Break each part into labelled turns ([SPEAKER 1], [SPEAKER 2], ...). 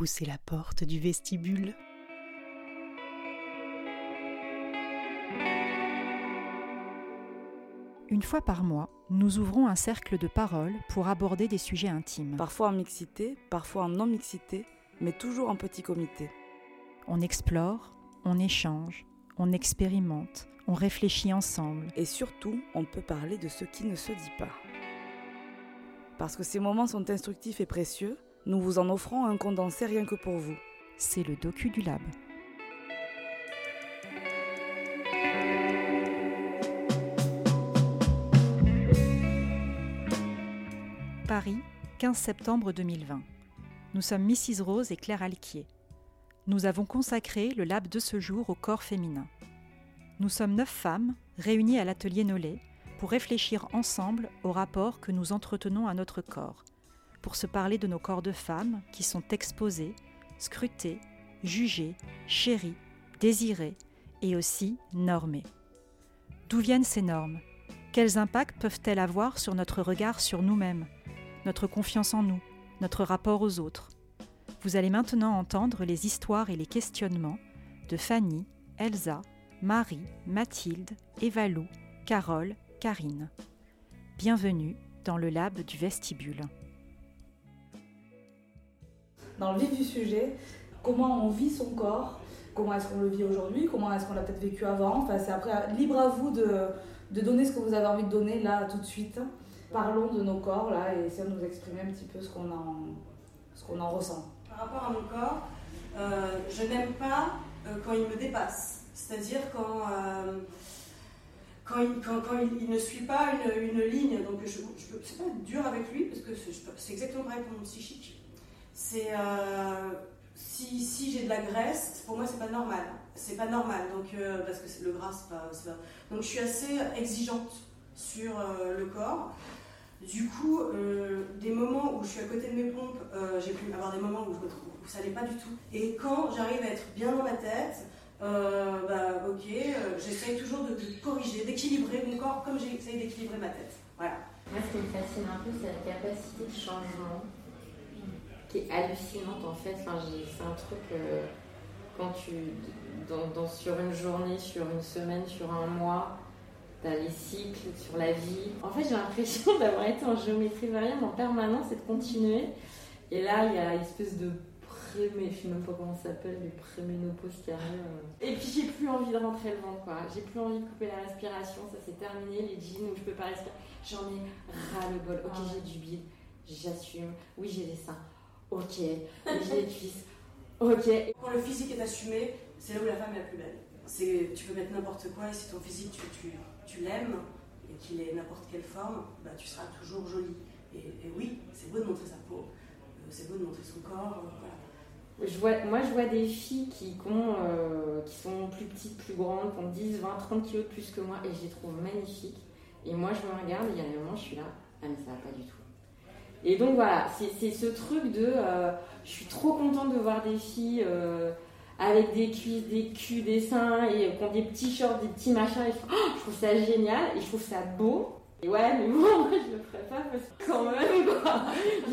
[SPEAKER 1] Poussez la porte du vestibule. Une fois par mois, nous ouvrons un cercle de parole pour aborder des sujets intimes.
[SPEAKER 2] Parfois en mixité, parfois en non-mixité, mais toujours en petit comité.
[SPEAKER 1] On explore, on échange, on expérimente, on réfléchit ensemble.
[SPEAKER 2] Et surtout, on peut parler de ce qui ne se dit pas. Parce que ces moments sont instructifs et précieux, nous vous en offrons un condensé rien que pour vous.
[SPEAKER 1] C'est le docu du lab. Paris, 15 septembre 2020. Nous sommes Mrs Rose et Claire Alquier. Nous avons consacré le lab de ce jour au corps féminin. Nous sommes neuf femmes réunies à l'atelier Nollet pour réfléchir ensemble au rapport que nous entretenons à notre corps, pour se parler de nos corps de femmes qui sont exposés, scrutés, jugés, chéris, désirés et aussi normés. D'où viennent ces normes? Quels impacts peuvent-elles avoir sur notre regard sur nous-mêmes notre confiance en nous, notre rapport aux autres? Vous allez maintenant entendre les histoires et les questionnements de Fanny, Elsa, Marie, Mathilde, Evalou, Carole, Karine. Bienvenue dans le lab du vestibule.
[SPEAKER 2] Dans le vif du sujet, comment on vit son corps, comment est-ce qu'on le vit aujourd'hui, comment est-ce qu'on l'a peut-être vécu avant. Enfin, c'est après libre à vous de, de donner ce que vous avez envie de donner là tout de suite parlons de nos corps là et essayons de nous exprimer un petit peu ce qu'on en, ce qu'on en ressent.
[SPEAKER 3] Par rapport à mon corps, euh, je n'aime pas euh, quand il me dépasse, c'est-à-dire quand, euh, quand, il, quand, il, ne suit pas une, une ligne. Donc je, je c'est pas dur avec lui parce que c'est exactement pareil pour mon psychique. C'est si, si j'ai de la graisse, pour moi c'est pas normal. C'est pas normal donc parce que le gras c'est pas, pas, Donc je suis assez exigeante sur le corps. Du coup, euh, des moments où je suis à côté de mes pompes, euh, j'ai pu avoir des moments où, ça n'est pas du tout. Et quand j'arrive à être bien dans ma tête, euh, bah ok, j'essaye toujours de, corriger, d'équilibrer mon corps comme j'essaye d'équilibrer ma tête. Voilà.
[SPEAKER 4] Moi, ce qui me fascine un peu, c'est la capacité de changement qui est hallucinante en fait. Enfin, c'est un truc quand tu, dans, sur une journée, sur une semaine, sur un mois, t'as les cycles sur la vie. En fait, j'ai l'impression d'avoir été en géométrie variable en permanence et de continuer. Et là, il y a une espèce de pré mais je sais même pas comment ça s'appelle, le préménopause qui arrive. Et puis, j'ai plus envie de rentrer le vent, quoi. J'ai plus envie de couper la respiration, ça s'est terminé, les jeans où je peux pas respirer. J'en ai ras le bol. Ok, ah j'ai du bide, j'assume. Oui, j'ai des seins. Ok, j'ai des cuisses. Ok.
[SPEAKER 3] Quand le physique est assumé, c'est là où la femme est la plus belle. C'est, tu peux mettre n'importe quoi et si ton physique, tu, tu tu l'aimes et qu'il ait n'importe quelle forme, bah, tu seras toujours jolie. Et, oui, c'est beau de montrer sa peau, euh, c'est beau de montrer son corps.
[SPEAKER 4] Euh, je vois, moi, je vois des filles qui, euh, qui sont plus petites, plus grandes, qui ont 10, 20, 30 kilos de plus que moi, et je les trouve magnifiques. Et moi, je me regarde, et il y a un moment, je suis là, ah, mais ça va pas du tout. Et donc voilà, c'est ce truc de. je suis trop contente de voir des filles avec des cuisses, des culs, des seins, et qui ont des petits shorts, des petits machins. Et je, oh, je trouve ça génial et je trouve ça beau. Et ouais, mais moi, moi je le ferais pas parce que quand même, quoi,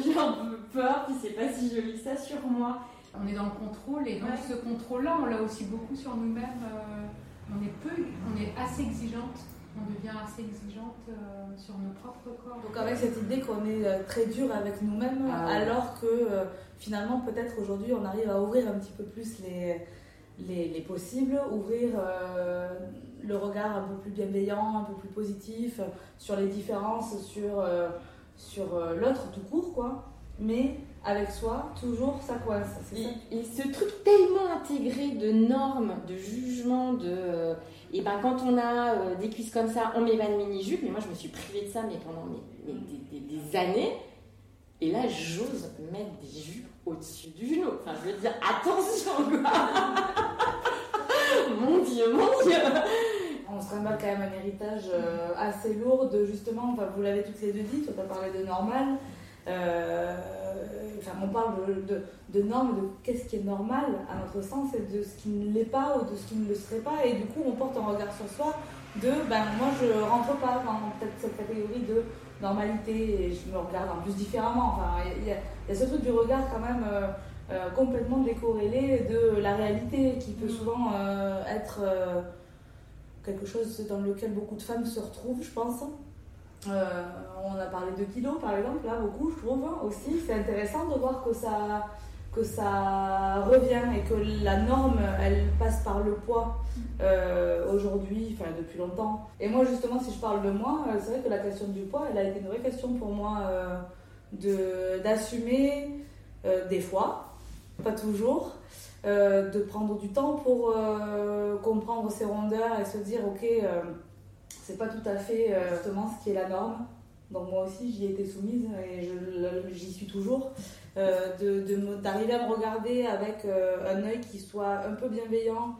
[SPEAKER 4] j'ai un peu peur, puis c'est pas si joli ça sur moi.
[SPEAKER 5] On est dans le contrôle et donc ce contrôle-là, on l'a aussi beaucoup sur nous-mêmes. Euh, on est peu, on est assez exigeante on devient assez exigeante euh, sur nos propres corps.
[SPEAKER 2] Donc avec cette idée qu'on est euh, très dur avec nous-mêmes, ah alors que euh, finalement peut-être aujourd'hui on arrive à ouvrir un petit peu plus les, les, possibles, ouvrir le regard un peu plus bienveillant, un peu plus positif sur les différences, sur, sur l'autre tout court quoi. Mais avec soi, toujours ça coince.
[SPEAKER 4] Et, ce truc tellement intégré de normes, de jugements, de et ben quand on a euh, des cuisses comme ça, on met pas de mini-jupe. Mais moi, je me suis privée de ça mais pendant des, années. Et là, j'ose mettre des jupes au-dessus du genou. Enfin, je veux dire, attention, quoi Mon Dieu, mon Dieu
[SPEAKER 2] On se trimballe quand même un héritage euh, assez lourd de justement, enfin, vous l'avez toutes les deux dit, tu as parlé de normal. Euh, enfin, on parle de, de, normes, de qu'est-ce qui est normal à notre sens et de ce qui ne l'est pas ou de ce qui ne le serait pas. Et du coup, on porte un regard sur soi de ben moi je rentre pas dans peut-être cette catégorie de normalité et je me regarde en plus différemment. Enfin, il y, a ce truc du regard quand même. Euh, complètement décorrélé de la réalité qui peut souvent être quelque chose dans lequel beaucoup de femmes se retrouvent, je pense. On a parlé de kilos par exemple, là beaucoup je trouve hein, aussi. C'est intéressant de voir que ça, que ça revient et que la norme elle passe par le poids euh, aujourd'hui, enfin depuis longtemps. Et moi justement si je parle de moi, euh, c'est vrai que la question du poids elle a été une vraie question pour moi euh, de d'assumer des fois, pas toujours, de prendre du temps pour comprendre ses rondeurs et se dire ok c'est pas tout à fait justement ce qui est la norme. Donc moi aussi j'y ai été soumise et j'y suis toujours. Euh, d'arriver à me regarder avec euh, un œil qui soit un peu bienveillant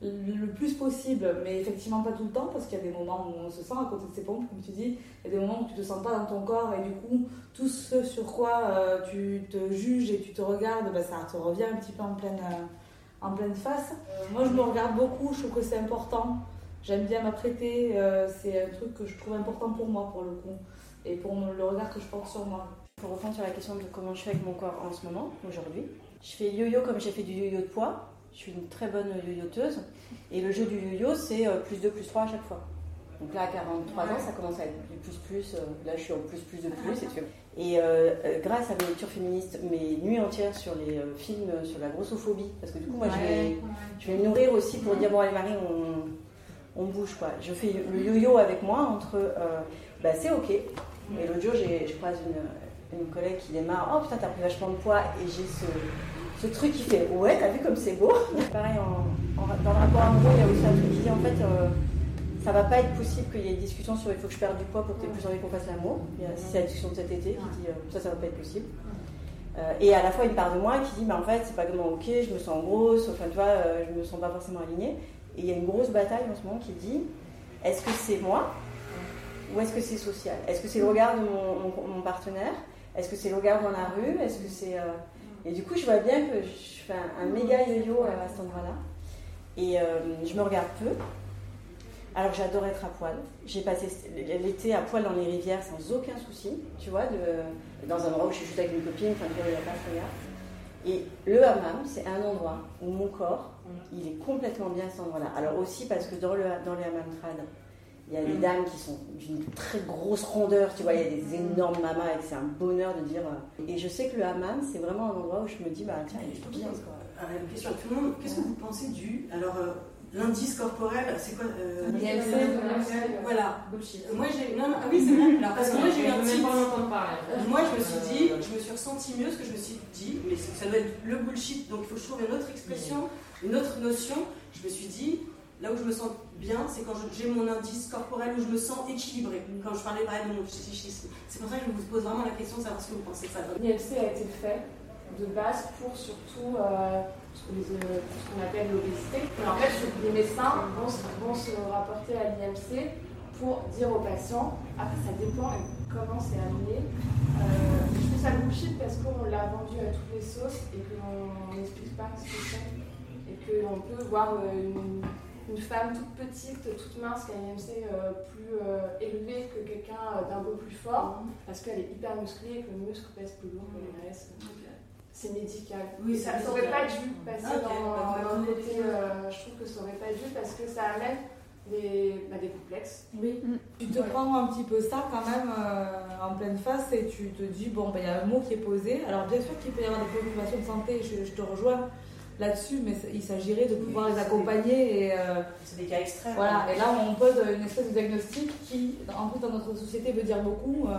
[SPEAKER 2] le plus possible, mais effectivement pas tout le temps, parce qu'il y a des moments où on se sent à côté de ses pompes, comme tu dis, il y a des moments où tu te sens pas dans ton corps, et du coup, tout ce sur quoi euh, tu te juges et tu te regardes, ben, ça te revient un petit peu en pleine, en pleine face. moi, je me regarde beaucoup, je trouve que c'est important. J'aime bien m'apprêter, c'est un truc que je trouve important pour moi, pour le coup, et pour le regard que je porte sur moi.
[SPEAKER 6] Pour reprendre sur la question de comment je fais avec mon corps en ce moment, aujourd'hui, je fais yo-yo comme j'ai fait du yo-yo de poids. Je suis une très bonne yo-yoteuse. Et le jeu du yo-yo, c'est euh, plus 2, plus 3 à chaque fois. Donc là, à 43 ans, ça commence à être plus, plus. Euh, là, je suis en plus, plus de plus. Et, euh, grâce à mes lectures féministes, mes nuits entières sur les films sur la grossophobie, parce que du coup, moi, je, vais, je vais me nourrir aussi pour dire bon, allez, Marie, on, on bouge quoi. Je fais le yo-yo avec moi entre bah, c'est ok. Et l'autre jour, je croise une, une collègue qui démarre Oh putain, t'as pris vachement de poids. Et j'ai ce, ce, truc qui fait Ouais, t'as vu comme c'est beau Pareil, en, dans le rapport amoureux, il y a aussi un truc qui dit En fait, euh, ça va pas être possible qu'il y ait une discussion sur il faut que je perde du poids pour que tu aies plus envie qu'on fasse l'amour. C'est la discussion de cet été qui dit euh, Ça, ça va pas être possible. Euh, et à la fois une part de moi qui dit, mais en fait, c'est pas comment ok, je me sens grosse, enfin tu vois, je me sens pas forcément alignée. Et il y a une grosse bataille en ce moment qui dit, est-ce que c'est moi ou est-ce que c'est social? Est-ce que c'est le regard de mon partenaire? Est-ce que c'est le regard dans la rue? Est-ce que c'est. Euh, et du coup, je vois bien que je fais un, méga yo-yo à cet endroit-là. Et euh, je me regarde peu. Alors j'adore être à poil. J'ai passé l'été à poil dans les rivières sans aucun souci, tu vois, de, dans un endroit où je suis juste avec une copine, enfin, il n'y a pas de regard. Et le hammam, c'est un endroit où mon corps, il est complètement bien à cet endroit-là. Alors aussi parce que dans le, dans les hammam trad, il y a des mm. dames qui sont d'une très grosse rondeur, tu vois, il y a des énormes mamas et c'est un bonheur de dire. Euh, et je sais que le hammam, c'est vraiment un endroit où je me dis, bah tiens, il est bien quoi.
[SPEAKER 3] Alors, une question à tout le monde, qu'est-ce que vous pensez du. Alors, euh, l'indice corporel, c'est quoi euh, Voilà. Moi j'ai. Non, non, ah oui, c'est vrai. Alors, parce que moi j'ai eu un petit. Moi je me suis dit, je me suis ressenti mieux, ce que je me suis dit, mais ça doit être le bullshit, donc il faut que je trouve une autre expression, une autre notion. Je me suis dit, Là où je me sens bien, c'est quand j'ai mon indice corporel où je me sens équilibré. Quand je parlais pareil de mon psychisme. C'est pour ça que je vous pose vraiment la question de savoir ce que vous pensez de ça.
[SPEAKER 7] L'IMC a été fait de base pour surtout euh, ce qu'on appelle l'obésité. En fait, les médecins vont, se rapporter à l'IMC pour dire aux patients, après ça dépend comment c'est amené. Euh, je trouve ça bullshit parce qu'on l'a vendu à toutes les sauces et qu'on n'explique pas ce que c'est. Et qu'on peut voir euh, une une femme toute petite, toute mince, qui a une IMC euh, plus euh, élevée que quelqu'un euh, d'un peu plus fort, parce qu'elle est hyper musclée et que le muscle pèse plus lourd que les graisses. C'est médical. Oui, ça n'aurait pas dû passer dans, le côté. je trouve que ça n'aurait pas dû parce que ça amène des, bah, des complexes.
[SPEAKER 2] Oui. Mm. Tu te prends un petit peu ça quand même en pleine face et tu te dis bon, ben, il y a un mot qui est posé. Alors, bien sûr qu'il peut y avoir des préoccupations de santé, je, je te rejoins là-dessus, mais il s'agirait de pouvoir les accompagner. Et,
[SPEAKER 3] euh, c'est des cas extrêmes.
[SPEAKER 2] Voilà, et là on pose une espèce de diagnostic qui, en plus dans notre société, veut dire beaucoup. Euh,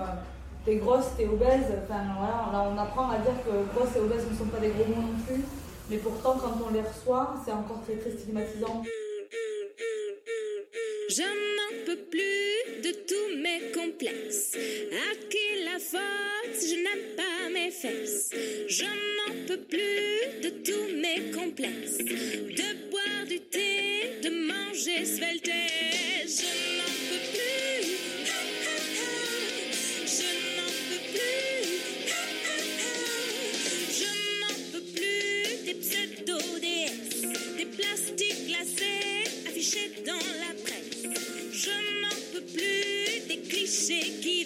[SPEAKER 2] t'es grosse, t'es obèse. Enfin voilà, là on apprend à dire que grosse et obèse ne sont pas des gros mots non plus. Mais pourtant, quand on les reçoit, c'est encore très très stigmatisant.
[SPEAKER 8] Je n'en peux plus de tous mes complexes. À qui la faute je n'aime pas mes fesses Je n'en peux plus de tous mes complexes. De boire du thé, de manger svelte. Je n'en marché qui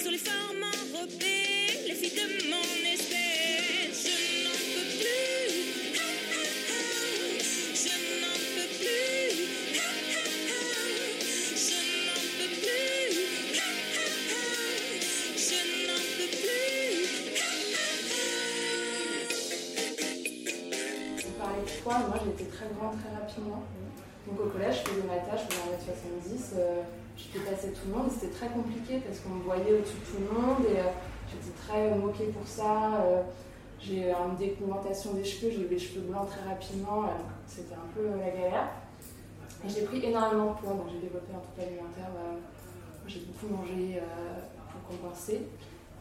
[SPEAKER 8] sur les formes enrobées, les filles de mon espèce. Je n'en peux plus, ah, ah, ah. je n'en peux plus, je n'en peux plus, je n'en peux plus.
[SPEAKER 7] Vous parlez de poids, moi j'étais très grande très rapidement. Donc au collège, je faisais ma tâche, je faisais 1m70 je dépassais tout le monde, c'était très compliqué parce qu'on me voyait au-dessus de tout le monde et euh, j'étais très moquée pour ça. Euh, j'ai une dépigmentation des cheveux, j'ai eu les cheveux blancs très rapidement, c'était un peu la galère. Et j'ai pris énormément de poids, donc j'ai développé un truc alimentaire, j'ai beaucoup mangé pour compenser.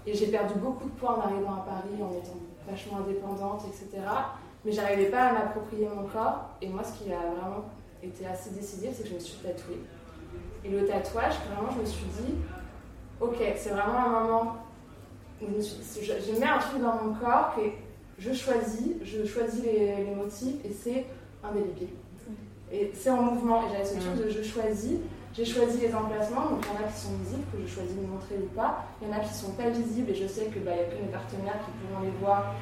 [SPEAKER 7] Et j'ai perdu beaucoup de poids en arrivant à Paris, en étant vachement indépendante, etc. Mais j'arrivais pas à m'approprier mon corps. Et moi, ce qui a vraiment été assez décisif, c'est que je me suis tatouée. Et le tatouage, vraiment, je me suis dit, ok, c'est vraiment un moment où je, me suis, je, mets un truc dans mon corps que je choisis, je choisis les, les motifs et c'est indélébile. Et c'est en mouvement. Et j'avais ce truc de je choisis. J'ai choisi les emplacements, donc il y en a qui sont visibles, que je choisis de montrer ou pas. Il y en a qui sont pas visibles et je sais qu'il bah, y a que mes partenaires qui pourront les voir.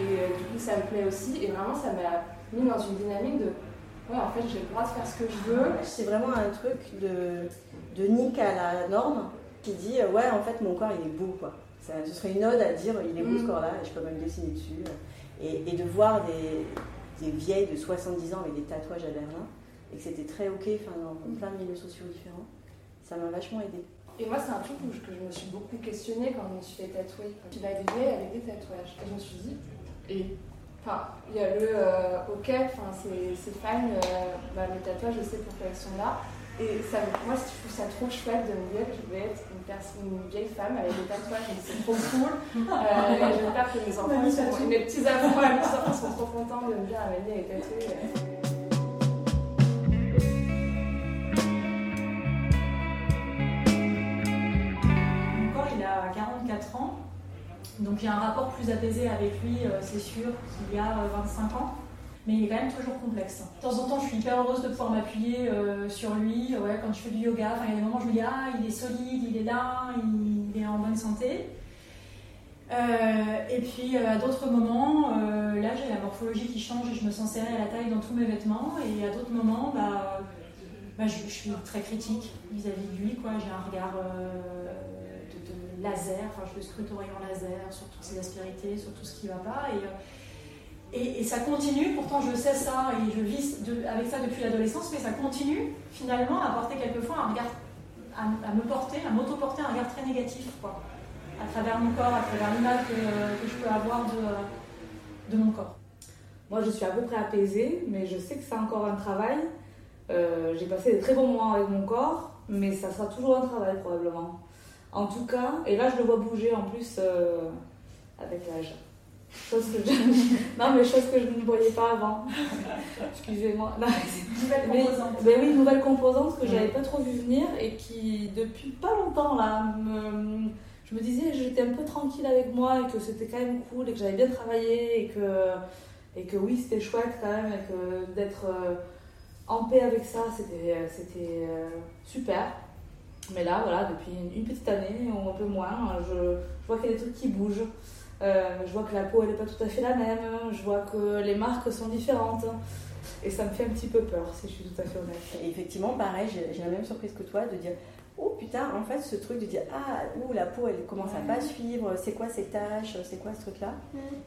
[SPEAKER 7] Et euh, du coup, ça me plaît aussi. Et vraiment, ça m'a mis dans une dynamique de ouais, en fait, j'ai le droit de faire ce que je veux.
[SPEAKER 6] C'est vraiment un truc de, de nique à la norme qui dit euh, ouais, en fait, mon corps il est beau quoi. Ça, ce serait une ode à dire il est beau ce mm. corps-là, je peux même dessiner dessus. Et, et de voir des, des, vieilles de 70 ans avec des tatouages à Berlin et que c'était très ok enfin, dans plein de milieux sociaux différents, ça m'a vachement aidé.
[SPEAKER 7] Et moi, c'est un truc où je, que je me suis beaucoup questionnée quand je me suis fait tatouer. Tu vas arriver avec des tatouages. Et je me suis dit, et Enfin, il y a le euh, ok, enfin, c'est fine, euh, bah, les tatouages, je sais pourquoi elles sont là. Et ça, moi, je trouve ça trop chouette de me dire que je vais être une, personne, une vieille femme avec des tatouages, c'est trop cool. Euh, J'espère que mes enfants, sont, mes petits enfants, mes petits enfants sont trop contents de me dire Amélie elle est tatouée.
[SPEAKER 9] Donc j'ai un rapport plus apaisé avec lui, euh, c'est sûr, qu'il y a 25 euh, ans. Mais il est quand même toujours complexe. De temps en temps, je suis hyper heureuse de pouvoir m'appuyer euh, sur lui. Ouais, quand je fais du yoga, il y a des moments où je me dis Ah, il est solide, il est là, il, est en bonne santé. et puis à d'autres moments, là j'ai la morphologie qui change et je me sens serrée à la taille dans tous mes vêtements. Et à d'autres moments, bah, bah je, suis très critique vis-à-vis de lui. J'ai un regard laser, enfin je le scrute au laser sur toutes ses aspérités, sur tout ce qui ne va pas. Euh, et, ça continue, pourtant je sais ça et je vis avec ça depuis l'adolescence, mais ça continue finalement à porter quelquefois un regard, à, me porter, à m'auto-porter un regard très négatif, à travers mon corps, à travers l'image que, je peux avoir de, de mon corps.
[SPEAKER 2] Moi je suis à peu près apaisée, mais je sais que c'est encore un travail. Euh, j'ai passé des très bons moments avec mon corps, mais ça sera toujours un travail probablement. En tout cas, et là je le vois bouger en plus euh, avec l'âge. Chose que je... non, mais chose que je ne voyais pas avant. Excusez-moi.
[SPEAKER 9] Nouvelle composante.
[SPEAKER 2] Mais, oui, nouvelle composante que j'avais pas trop vu venir et qui, depuis pas longtemps, là, me, je me disais j'étais un peu tranquille avec moi et que c'était quand même cool et que j'avais bien travaillé et que, et que oui, c'était chouette quand même et que d'être euh, en paix avec ça, c'était euh, super. Mais là, voilà, depuis une, petite année ou un peu moins, je, vois qu'il y a des trucs qui bougent. Euh, je vois que la peau, elle n'est pas tout à fait la même. Je vois que les marques sont différentes. Et ça me fait un petit peu peur, si je suis tout à fait honnête.
[SPEAKER 6] Et effectivement, pareil, j'ai la même surprise que toi de dire Oh putain, en fait, ce truc de dire Ah, ouh, la peau, elle commence à pas suivre, c'est quoi ces taches, c'est quoi ce truc-là?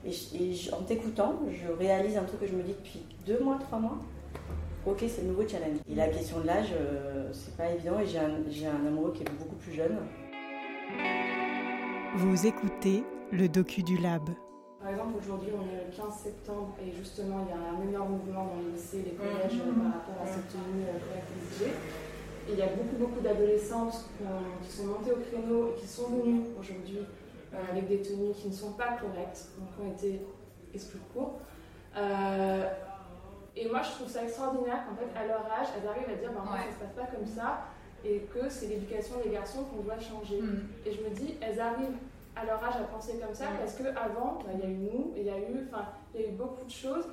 [SPEAKER 6] Et, en t'écoutant, je réalise un truc que je me dis depuis deux mois, trois mois ok, c'est le nouveau challenge. Et la question de l'âge, euh, c'est pas évident et j'ai un, amoureux qui est beaucoup plus jeune.
[SPEAKER 1] Vous écoutez le docu du Lab.
[SPEAKER 7] Par exemple, aujourd'hui, on est le 15 septembre et justement, il y a un meilleur mouvement dans les lycées, les collèges euh, par rapport à cette tenue correcte exigée. Et il y a beaucoup, beaucoup d'adolescentes qui sont montées au créneau et qui sont venues aujourd'hui euh, avec des tenues qui ne sont pas correctes, donc qui ont été exclues de cours. Et moi, je trouve ça extraordinaire qu'en fait, à leur âge, elles arrivent à dire bah, ça se passe pas comme ça et que c'est l'éducation des garçons qu'on doit changer. Mm. Et je me dis, elles arrivent à leur âge à penser comme ça parce qu'avant, bah, il y a eu nous, il y a eu, il y a eu beaucoup de choses.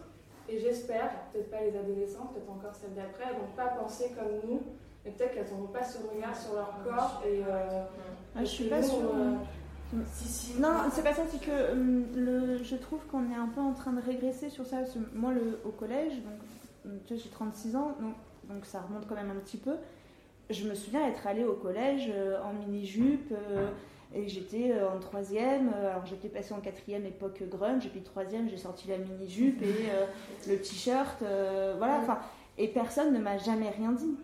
[SPEAKER 7] Et j'espère, peut-être pas les adolescents, peut-être encore celles d'après, elles vont pas penser comme nous, mais peut-être qu'elles n'auront pas ce regard sur leur corps. Et, euh,
[SPEAKER 10] ah, je suis pas sûre. Euh, non, c'est pas ça, c'est que hum, le, je trouve qu'on est un peu en train de régresser sur ça. moi, le, au collège, donc, hum, tu vois, j'ai 36 ans, donc, donc, ça remonte quand même un petit peu. Je me souviens être allée au collège euh, en mini-jupe euh, Et j'étais euh, en troisième, euh, alors j'étais passée en quatrième époque grunge, et puis troisième j'ai sorti la mini-jupe et euh, le t-shirt, euh, voilà, enfin, et personne ne m'a jamais rien dit.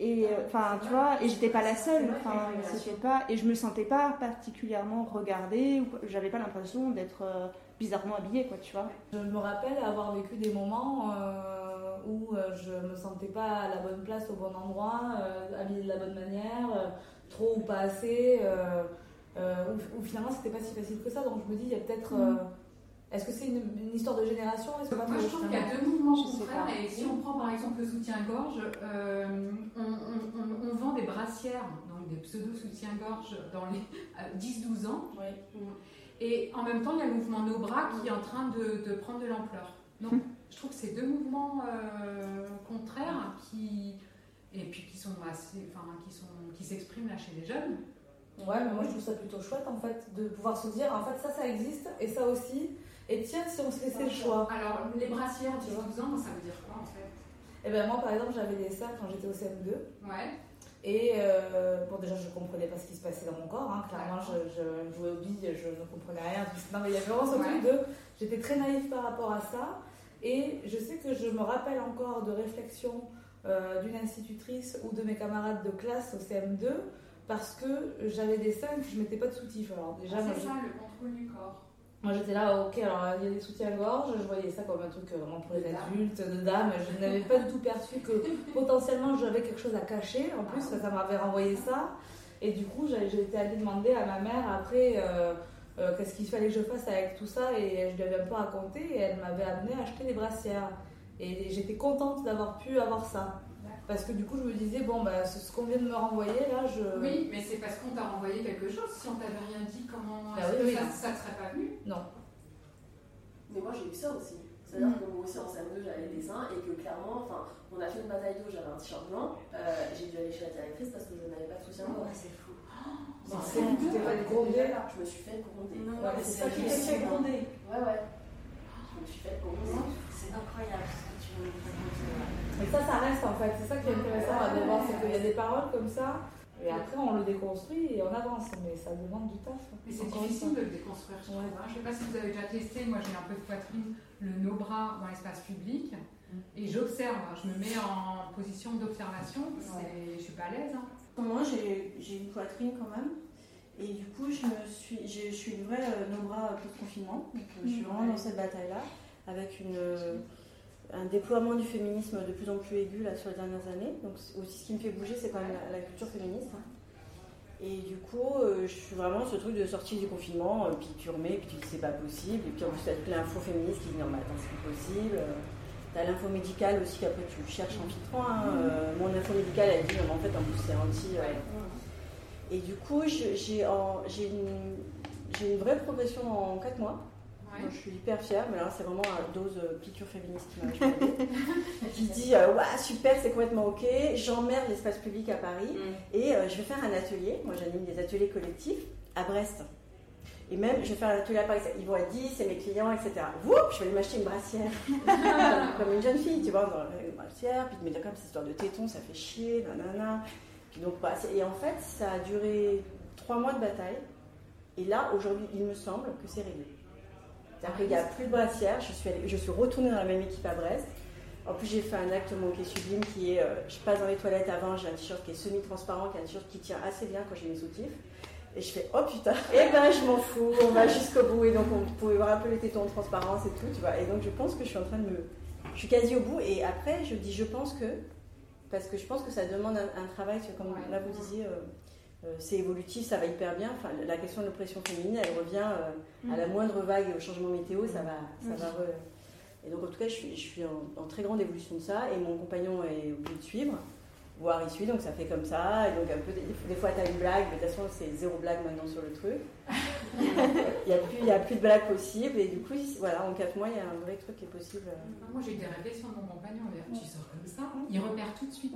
[SPEAKER 10] Et euh, enfin, tu vois, et j'étais pas la seule, enfin, c'était pas, et je me sentais pas particulièrement regardée, ou j'avais pas l'impression d'être euh, bizarrement habillée, quoi, tu vois.
[SPEAKER 2] Je me rappelle avoir vécu des moments euh, où je me sentais pas à la bonne place au bon endroit, euh, habillée de la bonne manière, trop ou pas assez, où, où finalement c'était pas si facile que ça. Donc je me dis, il y a peut-être. euh, Est-ce que c'est une, une histoire de génération? Que
[SPEAKER 5] Moi, je trouve qu'il y a deux mouvements contraires. Et si on prend par exemple le soutien-gorge, euh, on, on- on- on vend des brassières, donc des pseudo-soutiens-gorge dans les euh, 10-12 ans.
[SPEAKER 2] Oui.
[SPEAKER 5] Et en même temps, il y a le mouvement No Bras qui est en train de, de prendre de l'ampleur. Donc, je trouve que c'est deux mouvements euh, contraires qui. Et puis qui sont assez. Enfin, qui sont qui s'expriment là chez les jeunes.
[SPEAKER 2] Ouais, mais moi je trouve ça plutôt chouette en fait de pouvoir se dire en fait ça ça existe et ça aussi. Et tiens, si on se laissait le choix.
[SPEAKER 5] Alors, les brassières 10-12 ans, ça veut dire quoi en fait?
[SPEAKER 2] Et ben moi par exemple j'avais des ça quand j'étais au CM2.
[SPEAKER 5] Ouais.
[SPEAKER 2] Et euh, bon, déjà, je comprenais pas ce qui se passait dans mon corps. hein. Clairement, je, je jouais aux billes, je ne comprenais rien. Non, mais il y avait vraiment ce truc de. J'étais très naïve par rapport à ça. Et je sais que je me rappelle encore de réflexions euh, d'une institutrice ou de mes camarades de classe au CM2 parce que j'avais des seins et que je mettais pas de soutif. Alors, déjà,
[SPEAKER 5] Ah, c'est ça, le contrôle du corps.
[SPEAKER 2] Moi j'étais là, ok, alors il y a des soutiens-gorge, je voyais ça comme un truc euh, vraiment pour les adultes, de dames, je n'avais pas du tout perçu que potentiellement j'avais quelque chose à cacher, en plus ça m'avait renvoyé ça, et du coup été allée demander à ma mère après euh, euh, qu'est-ce qu'il fallait que je fasse avec tout ça, et je lui avais un peu raconté, et elle m'avait amené à acheter des brassières, et j'étais contente d'avoir pu avoir ça. Parce que du coup, je me disais, bon, bah, ce ce qu'on vient de me renvoyer, là, je.
[SPEAKER 5] Oui, mais c'est parce qu'on t'a renvoyé quelque chose. Si on t'avait rien dit, comment
[SPEAKER 2] Bah oui,
[SPEAKER 5] que
[SPEAKER 2] oui,
[SPEAKER 5] ça, ça te serait pas venu?
[SPEAKER 2] Non.
[SPEAKER 11] Mais moi j'ai eu ça aussi. C'est-à-dire que moi aussi en CM2 j'avais des seins et que clairement, enfin, on a fait une bataille d'eau, j'avais un t-shirt blanc, euh, j'ai dû aller chez la directrice parce que je n'avais pas de soutien-gorge.
[SPEAKER 2] c'est fou.
[SPEAKER 11] Enfin,
[SPEAKER 2] c'est fou, tu t'es pas grondée
[SPEAKER 11] Je me suis fait gronder.
[SPEAKER 2] Non,
[SPEAKER 11] Ouais,
[SPEAKER 2] mais
[SPEAKER 11] c'est ça qui fait
[SPEAKER 2] fait
[SPEAKER 11] gronder. Ouais, ouais. Je me suis fait gronder.
[SPEAKER 12] C'est incroyable
[SPEAKER 2] Mais ça, ça reste en fait. C'est ça qui est intéressant à voir, c'est qu'il y a des paroles comme ça. Et après, on le déconstruit et on avance. Mais ça demande du taf.
[SPEAKER 5] Mais c'est difficile de le déconstruire, je trouve. hein. Je ne sais pas si vous avez déjà testé, moi j'ai un peu de poitrine, le no-bras dans l'espace public. Et j'observe, hein. je me mets en position d'observation. C'est- Je suis pas à l'aise. hein.
[SPEAKER 6] Moi, j'ai une poitrine quand même. Et du coup, je, me suis, j'ai- je suis une vraie euh, no bras post-confinement. Donc, euh, je suis vraiment dans cette bataille-là, avec une, euh, un déploiement du féminisme de plus en plus aigu là, sur les dernières années. Donc, aussi, ce qui me fait bouger, c'est quand même la, la culture féministe. hein. Et du coup, euh, je suis vraiment ce truc de sortie du confinement, euh, puis tu remets, puis tu dis c'est pas possible. Et puis en plus, tu as toute l'info féministe qui dit non, mais attends, c'est plus possible. Tu as l'info médicale aussi qu'après tu cherches en filtrant. hein. Euh, mon info médicale, elle dit non, mais en fait, en plus, c'est anti. euh, et du coup, j'ai une, une vraie progression en 4 mois. Donc, je suis hyper fière, mais là, c'est vraiment une dose euh, piqûre féministe qui m'a qui dit euh, Ouah, super, c'est complètement ok, j'emmerde l'espace public à Paris et euh, je vais faire un atelier. Moi, j'anime des ateliers collectifs à Brest. Et même, je vais faire un atelier à Paris. Ils vont être 10, c'est mes clients, etc. Woup, je vais aller m'acheter une brassière. comme, une jeune fille, tu vois, dans une brassière. Puis, mais comme cette histoire de téton, ça fait chier, nanana. Puis donc, bah, et en fait, ça a duré 3 mois de bataille. Et là, aujourd'hui, il me semble que c'est réglé. C'est-à-dire qu'il n'y a plus de brassière. Je suis, allée- je suis retournée dans la même équipe à Brest. En plus, j'ai fait un acte manqué sublime qui est euh, je passe dans les toilettes avant, j'ai un t-shirt qui est semi-transparent, qui est un t-shirt qui tient assez bien quand j'ai mes soutifs. Et je fais oh putain, et ben je m'en fous, on va jusqu'au bout. Et donc, on pouvait voir un peu les tétons en transparence et tout, tu vois. Et donc, je pense que je suis en train de me. Je suis quasi au bout. Et après, je dis je pense que. Parce que je pense que ça demande un, un travail, comme là vous disiez. euh, c'est évolutif, ça va hyper bien. Enfin, la question de l'oppression féminine, elle revient euh, à la moindre vague au changement météo, ça va, ça va re- Et donc, en tout cas, je suis, je suis en, en très grande évolution de ça, et mon compagnon est obligé de suivre, voire il suit, donc ça fait comme ça. Et donc, un peu, des, des fois, tu as une blague, mais de toute façon, c'est zéro blague maintenant sur le truc. Il n'y a, plus- il y a plus de blagues possibles, et du coup, voilà, en 4 mois, il y a un vrai truc qui est possible.
[SPEAKER 5] Ah, Moi j'ai eu des réflexions de mon compagnon, tu sors comme ça, il repère tout de suite.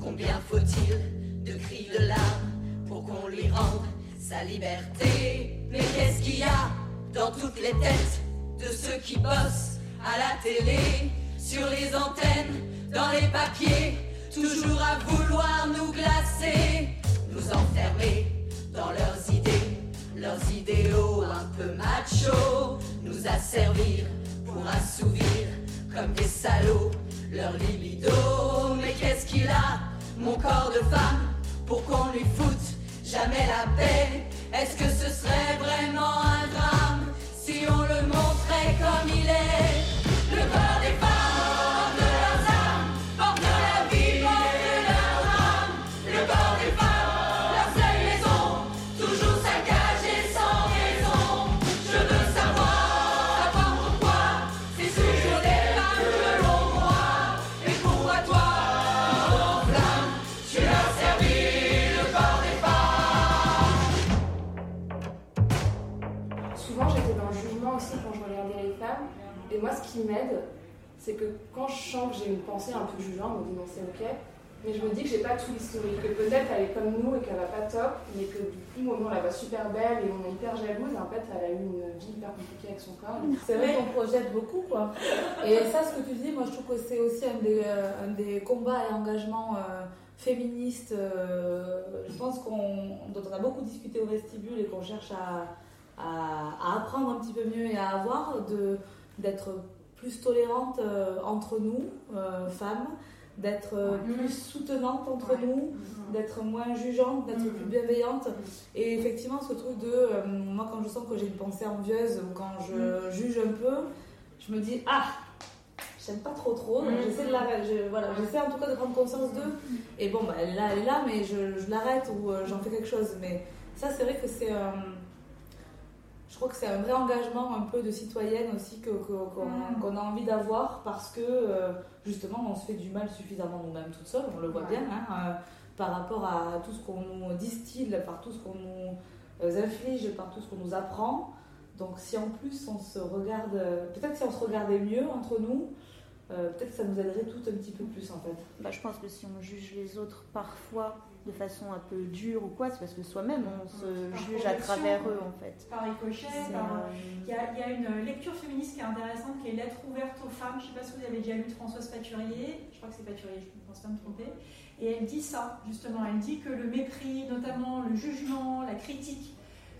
[SPEAKER 13] Combien faut-il de cris de larmes pour qu'on lui rende sa liberté? Mais qu'est-ce qu'il y a dans toutes les têtes de ceux qui bossent à la télé, sur les antennes, dans les papiers, toujours à vouloir nous glacer, nous enfermer dans leurs idées, leurs idéaux un peu macho, nous asservir pour assouvir comme des salauds leur libido. Mais qu'est-ce qu'il a, mon corps de femme, pour qu'on lui foute jamais la paix? Est-ce que ce serait vraiment un drame si on le montrait comme il est? C'est que
[SPEAKER 7] quand je sens j'ai une pensée un peu jugeante, je me dis non, c'est ok. Mais je me dis que j'ai pas tout l'historique, que peut-être elle est comme nous et qu'elle va pas top, mais que du coup, nous, on la voit super belle et on est hyper jalouse. En fait, elle a eu une vie hyper compliquée avec son corps.
[SPEAKER 2] C'est vrai qu'on projette beaucoup, quoi. Et ça, ce que tu dis, moi, je trouve que c'est aussi un des, euh, combats et engagements euh, féministes, euh, je pense, qu'on, dont on a beaucoup discuté au vestibule et qu'on cherche à, à, à apprendre un petit peu mieux et à avoir, de, d'être plus tolérante euh, entre nous, euh, femmes, d'être euh, plus soutenante entre nous, d'être moins jugeante, d'être plus bienveillante. Et effectivement, ce truc de, euh, moi, quand je sens que j'ai une pensée envieuse ou quand je juge un peu, je me dis, ah, j'aime pas trop trop, donc
[SPEAKER 7] Mhm.
[SPEAKER 2] j'essaie de l'arrêter. Je- Voilà, j'essaie en tout cas de prendre conscience d'eux. Et bon, bah, elle est là, elle est là, mais je, je l'arrête ou euh, j'en fais quelque chose. Mais ça, c'est vrai que c'est. euh, je crois que c'est un vrai engagement un peu de citoyenne aussi que- que- qu'on
[SPEAKER 9] Mhm.
[SPEAKER 2] qu'on a envie d'avoir parce que euh, justement on se fait du mal suffisamment nous-mêmes toutes seules, on le voit
[SPEAKER 7] Ouais.
[SPEAKER 2] bien, hein, euh, par rapport à tout ce qu'on nous distille, par tout ce qu'on nous euh, inflige, par tout ce qu'on nous apprend. Donc si en plus on se regarde, peut-être si on se regardait mieux entre nous, euh, peut-être que ça nous aiderait toutes un petit peu plus en fait.
[SPEAKER 10] Bah, je pense que si on juge les autres parfois de façon un peu dure ou quoi, c'est parce que soi-même on se
[SPEAKER 9] Par
[SPEAKER 10] juge à travers eux en fait.
[SPEAKER 9] Par ricochet, par-
[SPEAKER 10] euh,
[SPEAKER 9] il y, a, il y a une lecture féministe qui est intéressante, qui est Lettre ouverte aux femmes. Je ne sais pas si vous avez déjà lu de Françoise Paturier, je crois que c'est Paturier, je ne pense pas me tromper. Et elle dit ça, justement. Elle dit que le mépris, notamment le jugement, la critique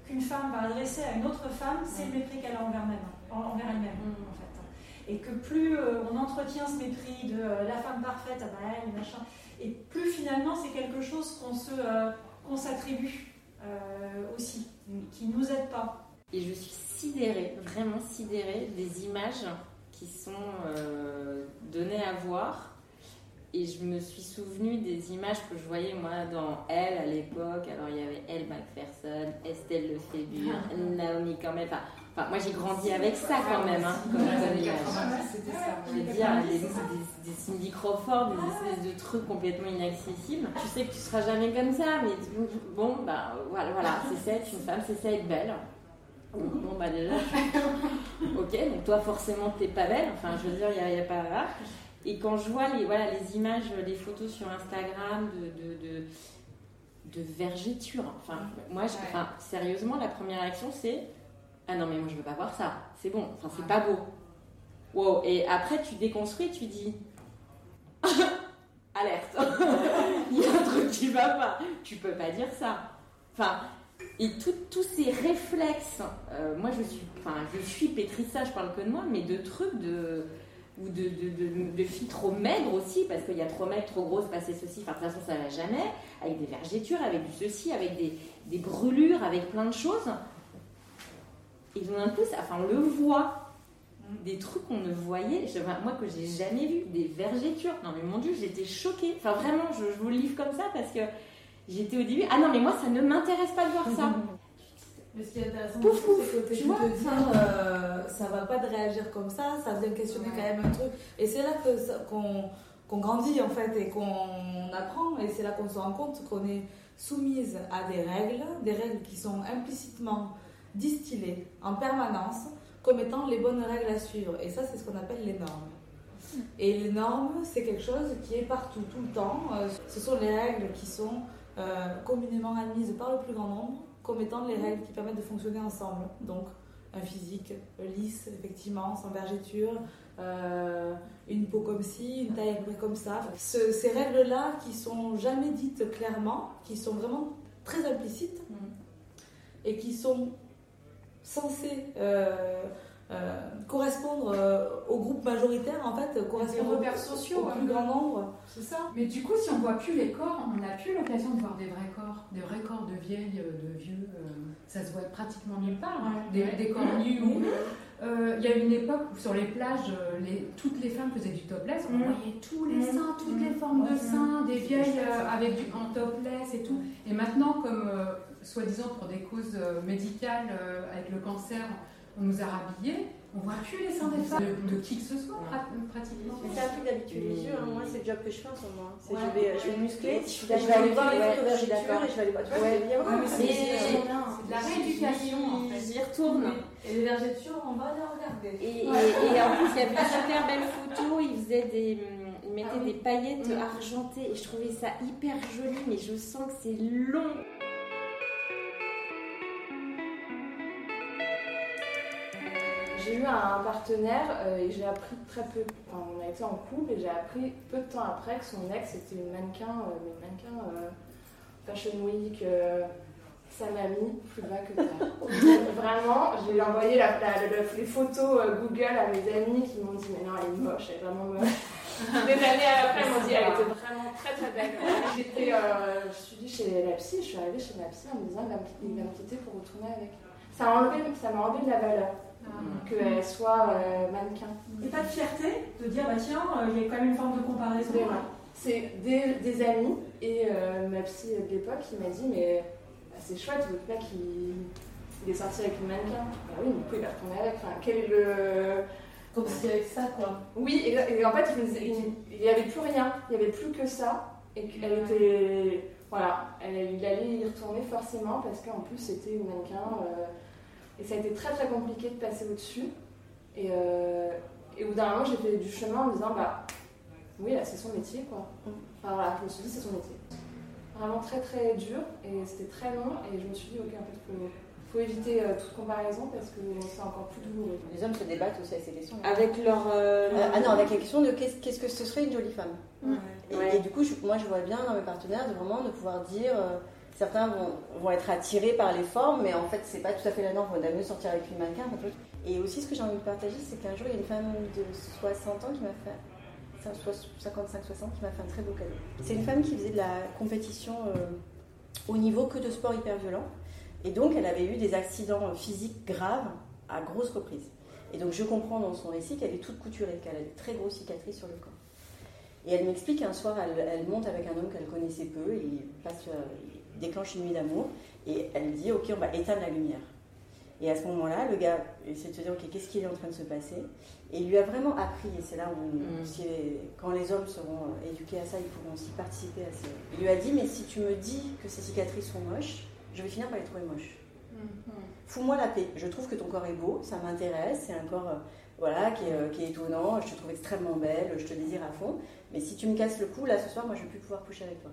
[SPEAKER 9] qu'une femme va adresser à une autre femme, c'est le mépris qu'elle a envers, même, en- envers elle-même, en fait. Et que plus euh, on entretient ce mépris de euh, la femme parfaite, ah bah elle, machin, et plus finalement c'est quelque chose qu'on se, euh, qu'on s'attribue euh, aussi, qui nous aide pas.
[SPEAKER 4] Et je suis sidérée, vraiment sidérée des images qui sont euh, données à voir. Et je me suis souvenue des images que je voyais moi dans Elle à l'époque. Alors il y avait Elle Macpherson, Estelle Lefébure, Naomi Campbell. Enfin, enfin, moi j'ai grandi avec ça quand même. Hein, comme,
[SPEAKER 5] Dans les
[SPEAKER 4] comme
[SPEAKER 5] années
[SPEAKER 4] image.
[SPEAKER 5] 90, c'était ça.
[SPEAKER 4] Je veux dire, des, des- des Cindy Crawford, des espèces de trucs complètement inaccessibles. Tu sais que tu seras jamais comme ça, mais bon, bah voilà, voilà c'est ça être une femme, c'est ça être belle. Bon, bah déjà, ok, donc toi forcément t'es pas belle, enfin je veux dire, il n'y a, a pas. Et quand je vois les, voilà, les images, les photos sur Instagram de, de, de, de vergéture, enfin, moi, je- enfin, sérieusement, la première réaction c'est Ah non, mais moi je veux pas voir ça, c'est bon, enfin, c'est pas beau. Wow, et après tu déconstruis, tu dis Alerte. Il y a un truc qui va pas, tu peux pas dire ça. Enfin, et tous ces réflexes, euh, moi je suis, enfin, je suis ça, je parle que de moi, mais de trucs de ou de, de, de- de filles trop maigres aussi, parce qu'il y a trop maigres, trop grosses, passer ceci, enfin de toute façon ça va jamais, avec des vergetures, avec du ceci, avec des, des brûlures, avec plein de choses. Et d'un coup, ça- enfin on le voit, des trucs qu'on ne voyait, je- moi que j'ai jamais vu, des vergetures. Non mais mon dieu, j'étais choquée. Enfin vraiment, je, je vous le livre comme ça parce que j'étais au début, ah non mais moi ça ne m'intéresse pas de voir ça.
[SPEAKER 2] Mais ce qui est intéressant,
[SPEAKER 4] Pouf,
[SPEAKER 2] c'est que
[SPEAKER 4] tu vois,
[SPEAKER 2] te dire, euh, ça va pas de réagir comme ça, ça vient questionner quand même un truc. Et c'est là qu'on grandit en fait et qu'on apprend, et c'est là qu'on se rend compte qu'on est soumise à des règles, des règles qui sont implicitement distillées en permanence comme étant les bonnes règles à suivre. Et ça, c'est ce qu'on appelle les normes. Et les normes, c'est quelque chose qui est partout, tout le temps. Euh, Ce sont les règles qui sont euh, communément admises par le plus grand nombre comme étant les règles qui permettent de fonctionner ensemble. Donc, un physique lisse, effectivement, sans vergeture, euh, une peau comme ci, une taille comme ça. ces règles-là qui sont jamais dites clairement, qui sont vraiment très implicites et qui sont censées euh, euh, correspondre euh, au groupe majoritaire, en fait, correspondre
[SPEAKER 5] aux repères sociaux,
[SPEAKER 2] au plus grand nombre.
[SPEAKER 5] C'est ça. Mais du coup, si on voit plus les corps, on n'a plus l'occasion de voir des vrais corps, des vrais corps de vieilles, de vieux. ça se voit pratiquement nulle part. Hein. Des, corps nus. Il y a une époque où sur les plages, les, toutes les femmes faisaient du topless. On voyait tous les seins, toutes les formes de vieilles avec du en topless et tout. Et maintenant, comme soi-disant pour des causes médicales avec le cancer, on nous a rhabillés, on voit plus les seins des femmes de, qui que ce soit pratiquement.
[SPEAKER 6] C'est un truc d'habitude les yeux, hein. moi c'est le job que je fais en ce moment. Je, vais, je vais muscler, je, vais aller voir les photos d'architecture et je vais aller voir.
[SPEAKER 4] c'est de la rééducation en fait.
[SPEAKER 6] J'y retourne.
[SPEAKER 2] Et les vergetures, on va les regarder.
[SPEAKER 4] Et, en plus, il y avait une super belle photo, il faisait des mettait ah des paillettes argentées et je trouvais ça hyper joli, mais je sens que c'est long.
[SPEAKER 7] j'ai eu un partenaire euh, et j'ai appris très peu, enfin on a été en couple et j'ai appris peu de temps après que son ex était une mannequin, euh, mais mannequin euh, Fashion Week, ça m'a mis plus bas que terre. vraiment, j'ai envoyé la, les photos Google à mes amis qui m'ont dit mais non elle est moche, elle est vraiment moche. Des années après, ils m'ont dit elle était vraiment très très belle. J'étais, je suis dit chez la psy, je suis arrivée chez ma psy en me disant il va me quitter pour retourner avec. Ça m'a enlevé, enlevé de la valeur. Ah. qu'elle soit euh, mannequin.
[SPEAKER 9] Et pas de fierté de dire, bah tiens, euh, il y a quand même une forme de comparaison.
[SPEAKER 7] C'est des, des, amis et euh, ma psy de l'époque qui m'a dit, mais bah, c'est chouette, votre mec il, est sorti avec une mannequin. Bah oui, mais pourquoi il va retourner avec enfin, Quel est le.
[SPEAKER 2] Avec ça, quoi.
[SPEAKER 7] Oui, et, en fait, il n'y avait plus rien, il n'y avait plus que ça. Et qu'elle était. Voilà, elle, il allait y retourner forcément parce qu'en plus c'était une mannequin. Et ça a été très très compliqué de passer au-dessus. Et, euh, et au bout d'un moment, j'ai fait du chemin en me disant, bah oui, là c'est son métier quoi. Enfin voilà, je me suis dit, c'est son métier. Vraiment très très dur et c'était très long et je me suis dit, ok, en fait, faut, faut éviter euh, toute comparaison parce que c'est encore plus douloureux.
[SPEAKER 6] Les hommes se débattent aussi avec ces questions.
[SPEAKER 4] Avec leur. Euh,
[SPEAKER 6] ah non, avec la question de qu'est-ce que ce serait une jolie femme. Et, du coup, moi je vois bien dans mes partenaires de vraiment de pouvoir dire certains vont, être attirés par les formes, mais en fait, c'est pas tout à fait la norme. On va mieux sortir avec une mannequin. Et aussi, ce que j'ai envie de partager, c'est qu'un jour, il y a une femme de 60 ans qui m'a fait. 55-60 qui m'a fait un très beau cadeau. C'est une femme qui faisait de la compétition euh, au niveau que de sport hyper violent. Et donc, elle avait eu des accidents physiques graves à grosses reprises. Et donc, je comprends dans son récit qu'elle est toute couturée, qu'elle a de très grosses cicatrices sur le corps. Et elle m'explique qu'un soir, elle, monte avec un homme qu'elle connaissait peu, et il passe, euh, déclenche une nuit d'amour et elle dit ok on va éteindre la lumière. Et à ce moment-là, le gars essaie de se dire ok qu'est-ce qui est en train de se passer? Et il lui a vraiment appris et c'est là où mm. quand les hommes seront euh, éduqués à ça ils pourront aussi participer à ça. Il lui a dit mais si tu me dis que ces cicatrices sont moches, je vais finir par les trouver moches. Mm. Fous-moi la paix. Je trouve que ton corps est beau, ça m'intéresse, c'est un corps euh, voilà, qui est, euh, qui est, étonnant, je te trouve extrêmement belle, je te désire à fond. Mais si tu me casses le cou, là ce soir, moi je ne vais plus pouvoir coucher avec toi.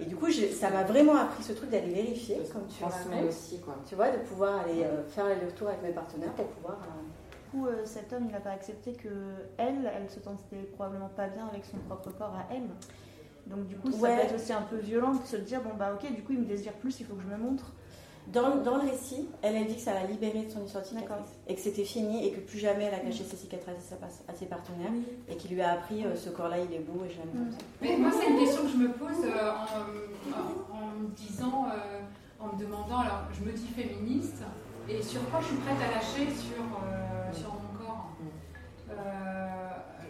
[SPEAKER 6] Et du coup, ça m'a vraiment appris ce truc d'aller vérifier, comme tu
[SPEAKER 4] l'as aussi, quoi.
[SPEAKER 6] Tu vois, de pouvoir aller euh, faire le retour avec mes partenaires pour pouvoir.
[SPEAKER 10] Euh, du coup, euh, cet homme, il n'a pas accepté que elle, elle se sentait probablement pas bien avec son propre corps à elle. Donc du coup, ça peut être aussi un peu violent de se dire bon bah ok, du coup il me désire plus, il faut que je me montre.
[SPEAKER 6] Dans, dans, le récit, elle a dit que ça l'a libérée de son histoire de cicatrice. Et que c'était fini et que plus jamais elle a caché ses cicatrices à, ses partenaires. Et qui lui a appris euh, ce corps-là il est beau et je l'aime comme ça.
[SPEAKER 5] Mais moi, c'est une question que je me pose euh, en, me disant, euh, en me demandant, alors je me dis féministe et sur quoi je suis prête à lâcher sur, sur mon corps?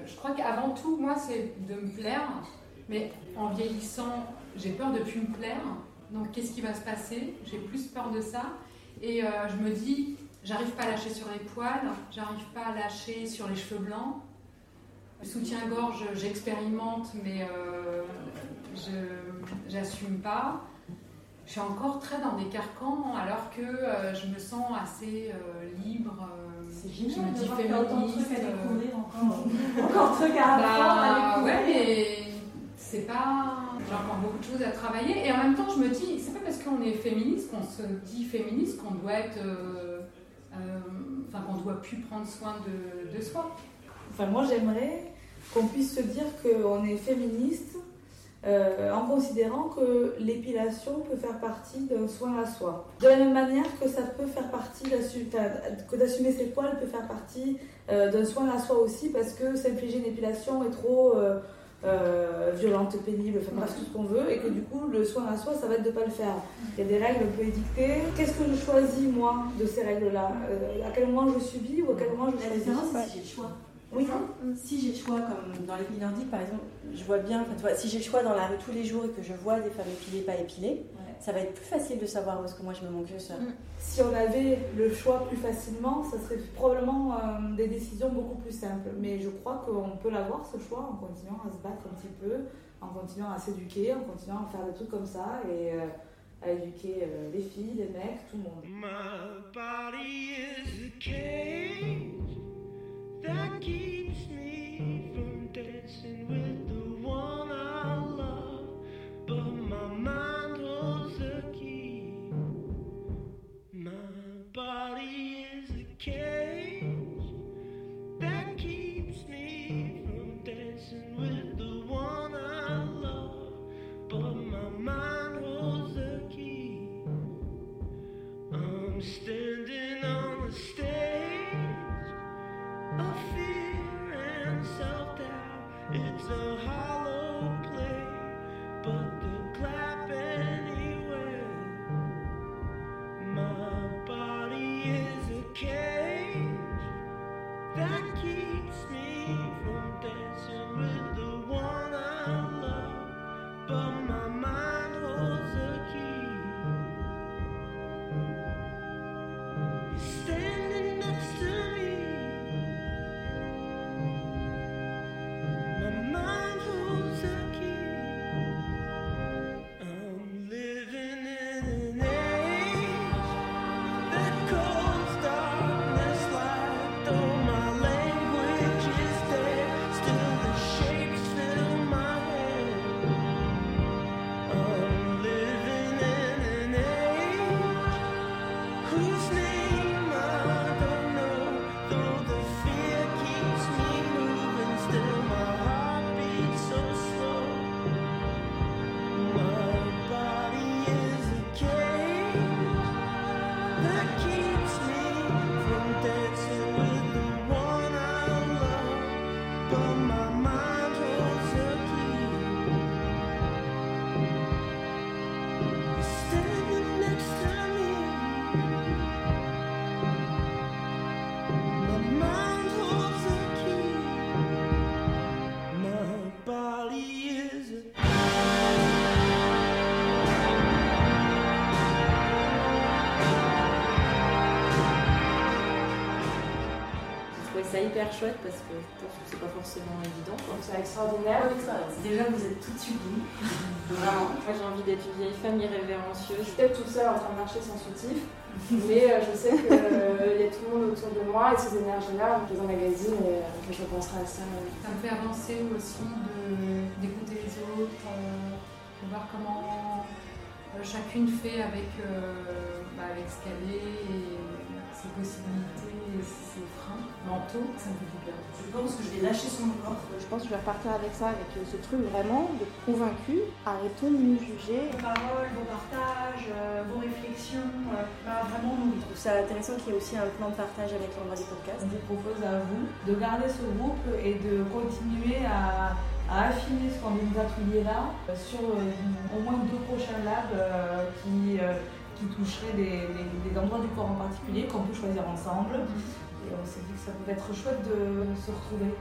[SPEAKER 5] je crois qu'avant tout, moi, c'est de me plaire, mais en vieillissant, j'ai peur de plus me plaire. Donc qu'est-ce qui va se passer? J'ai plus peur de ça. Et euh, je me dis, j'arrive pas à lâcher sur les poils, j'arrive pas à lâcher sur les cheveux blancs. Le soutien-gorge, j'expérimente, mais euh, je n'assume pas. Je suis encore très dans des carcans alors que euh, je me sens assez libre.
[SPEAKER 9] C'est génial je me dis féministe. encore. encore truc à
[SPEAKER 5] bah, Ouais, mais c'est pas. J'ai encore beaucoup de choses à travailler. Et en même temps, je me dis, c'est pas parce qu'on est féministe qu'on se dit féministe qu'on doit être. Euh, euh, enfin, qu'on doit plus prendre soin de, de soi.
[SPEAKER 14] Enfin, moi, j'aimerais qu'on puisse se dire qu'on est féministe euh, en considérant que l'épilation peut faire partie d'un soin à soi. De la même manière que ça peut faire partie que d'assumer ses poils peut faire partie d'un soin à soi aussi parce que s'infliger une épilation est trop violente, pénible, enfin bref tout ce qu'on veut et que du coup le soin à soi ça va être de ne pas le faire. Il y a des règles un peu édictées. Qu'est-ce que je choisis moi de ces règles-là À quel moment je subis ou à quel moment je choisis
[SPEAKER 6] si j'ai le choix. Oui. Si j'ai le choix, comme dans les nordiques par exemple, je vois bien, si j'ai le choix dans la rue tous les jours et que je vois des femmes épilées, pas épilées, ça va être plus facile de savoir où est-ce que moi je me manque ça. Mm.
[SPEAKER 14] Si on avait le choix plus facilement, ça serait probablement euh, des décisions beaucoup plus simples. Mais je crois qu'on peut l'avoir ce choix en continuant à se battre un petit peu, en continuant à s'éduquer, en continuant à faire des trucs comme ça et euh, à éduquer euh, les filles, les mecs, tout le monde. that keeps me from dancing with the one I love. But my mind
[SPEAKER 4] hyper chouette parce que je pense que c'est pas forcément évident.
[SPEAKER 7] C'est extraordinaire.
[SPEAKER 6] Déjà, vous êtes tout sublimes. Vraiment.
[SPEAKER 4] Moi, j'ai envie d'être une vieille femme irrévérencieuse.
[SPEAKER 7] Je suis peut-être toute seule en train de marcher sans soutif, mais euh, je sais qu'il euh, y a tout le monde autour de moi et ces énergies-là, donc les magazine et euh, je penserai à ça.
[SPEAKER 5] Ça me fait avancer aussi d'écouter les autres, de voir comment chacune fait avec, bah, avec ce qu'elle est et ses possibilités et ses freins mentaux, ça me fait du bien.
[SPEAKER 6] Je pense que je vais lâcher son corps.
[SPEAKER 10] Je pense que je vais repartir avec ça, avec ce truc vraiment de convaincu. Arrêtons de nous juger.
[SPEAKER 9] Vos paroles, vos partages, euh, vos réflexions, euh, bah, vraiment nous.
[SPEAKER 6] Je trouve ça intéressant qu'il y ait aussi un plan de partage avec l'endroit du podcast.
[SPEAKER 14] On vous propose à vous de garder ce groupe et de continuer à affiner ce qu'on vient de là sur euh, au moins deux prochains labs qui qui toucherait des, des, endroits du corps en particulier qu'on peut choisir ensemble. Mhm. Et on s'est dit que ça pouvait être chouette de se retrouver.